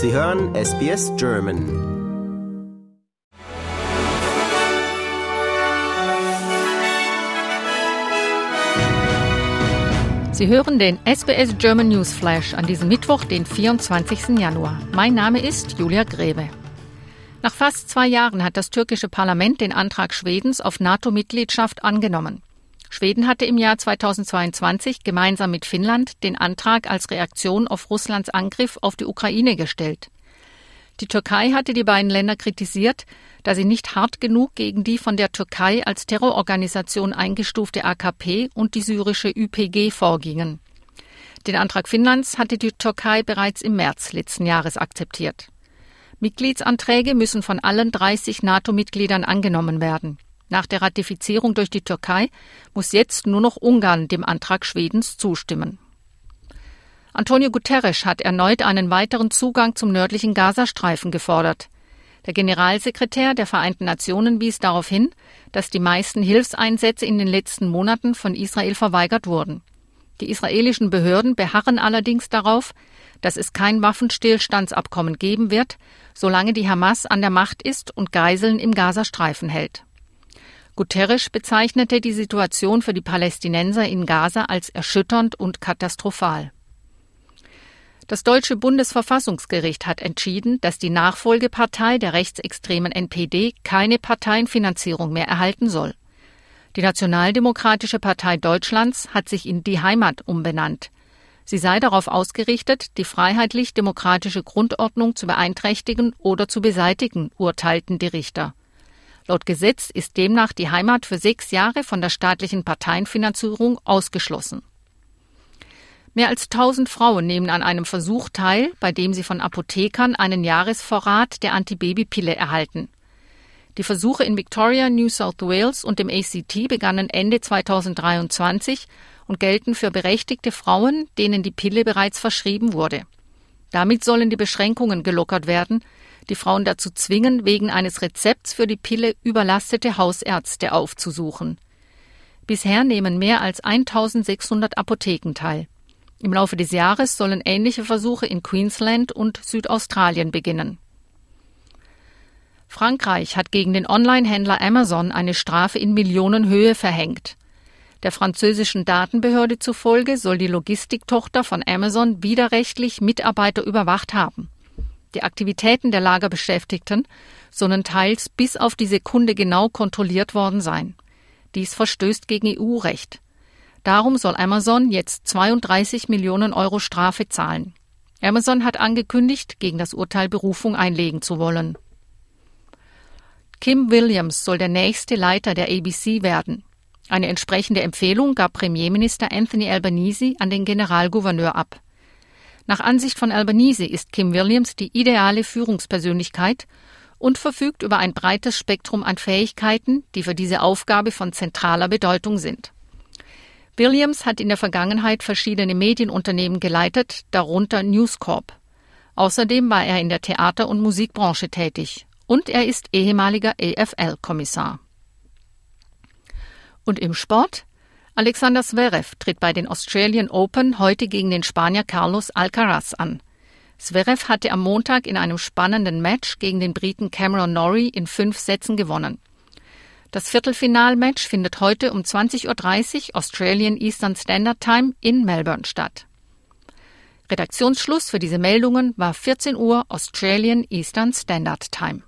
Sie hören SBS German. Sie hören den SBS German News Flash an diesem Mittwoch, den 24. Januar. Mein Name ist Julia Grebe. Nach fast zwei Jahren hat das türkische Parlament den Antrag Schwedens auf NATO-Mitgliedschaft angenommen. Schweden hatte im Jahr 2022 gemeinsam mit Finnland den Antrag als Reaktion auf Russlands Angriff auf die Ukraine gestellt. Die Türkei hatte die beiden Länder kritisiert, da sie nicht hart genug gegen die von der Türkei als Terrororganisation eingestufte AKP und die syrische YPG vorgingen. Den Antrag Finnlands hatte die Türkei bereits im März letzten Jahres akzeptiert. Mitgliedsanträge müssen von allen 30 NATO-Mitgliedern angenommen werden. Nach der Ratifizierung durch die Türkei muss jetzt nur noch Ungarn dem Antrag Schwedens zustimmen. Antonio Guterres hat erneut einen weiteren Zugang zum nördlichen Gazastreifen gefordert. Der Generalsekretär der Vereinten Nationen wies darauf hin, dass die meisten Hilfseinsätze in den letzten Monaten von Israel verweigert wurden. Die israelischen Behörden beharren allerdings darauf, dass es kein Waffenstillstandsabkommen geben wird, solange die Hamas an der Macht ist und Geiseln im Gazastreifen hält. Guterres bezeichnete die Situation für die Palästinenser in Gaza als erschütternd und katastrophal. Das deutsche Bundesverfassungsgericht hat entschieden, dass die Nachfolgepartei der rechtsextremen NPD keine Parteienfinanzierung mehr erhalten soll. Die Nationaldemokratische Partei Deutschlands hat sich in Die Heimat umbenannt. Sie sei darauf ausgerichtet, die freiheitlich-demokratische Grundordnung zu beeinträchtigen oder zu beseitigen, urteilten die Richter. Laut Gesetz ist demnach die Heimat für sechs Jahre von der staatlichen Parteienfinanzierung ausgeschlossen. Mehr als 1000 Frauen nehmen an einem Versuch teil, bei dem sie von Apothekern einen Jahresvorrat der Antibabypille erhalten. Die Versuche in Victoria, New South Wales und dem ACT begannen Ende 2023 und gelten für berechtigte Frauen, denen die Pille bereits verschrieben wurde. Damit sollen die Beschränkungen gelockert werden, die Frauen dazu zwingen, wegen eines Rezepts für die Pille überlastete Hausärzte aufzusuchen. Bisher nehmen mehr als 1600 Apotheken teil. Im Laufe des Jahres sollen ähnliche Versuche in Queensland und Südaustralien beginnen. Frankreich hat gegen den Online-Händler Amazon eine Strafe in Millionenhöhe verhängt. Der französischen Datenbehörde zufolge soll die Logistiktochter von Amazon widerrechtlich Mitarbeiter überwacht haben. Die Aktivitäten der Lagerbeschäftigten sollen teils bis auf die Sekunde genau kontrolliert worden sein. Dies verstößt gegen EU-Recht. Darum soll Amazon jetzt 32 Millionen Euro Strafe zahlen. Amazon hat angekündigt, gegen das Urteil Berufung einlegen zu wollen. Kim Williams soll der nächste Leiter der ABC werden. Eine entsprechende Empfehlung gab Premierminister Anthony Albanese an den Generalgouverneur ab. Nach Ansicht von Albanese ist Kim Williams die ideale Führungspersönlichkeit und verfügt über ein breites Spektrum an Fähigkeiten, die für diese Aufgabe von zentraler Bedeutung sind. Williams hat in der Vergangenheit verschiedene Medienunternehmen geleitet, darunter News Corp. Außerdem war er in der Theater- und Musikbranche tätig und er ist ehemaliger EFL-Kommissar. Und im Sport? Alexander Zverev tritt bei den Australian Open heute gegen den Spanier Carlos Alcaraz an. Zverev hatte am Montag in einem spannenden Match gegen den Briten Cameron Norrie in fünf Sätzen gewonnen. Das Viertelfinalmatch findet heute um 20.30 Uhr Australian Eastern Standard Time in Melbourne statt. Redaktionsschluss für diese Meldungen war 14 Uhr Australian Eastern Standard Time.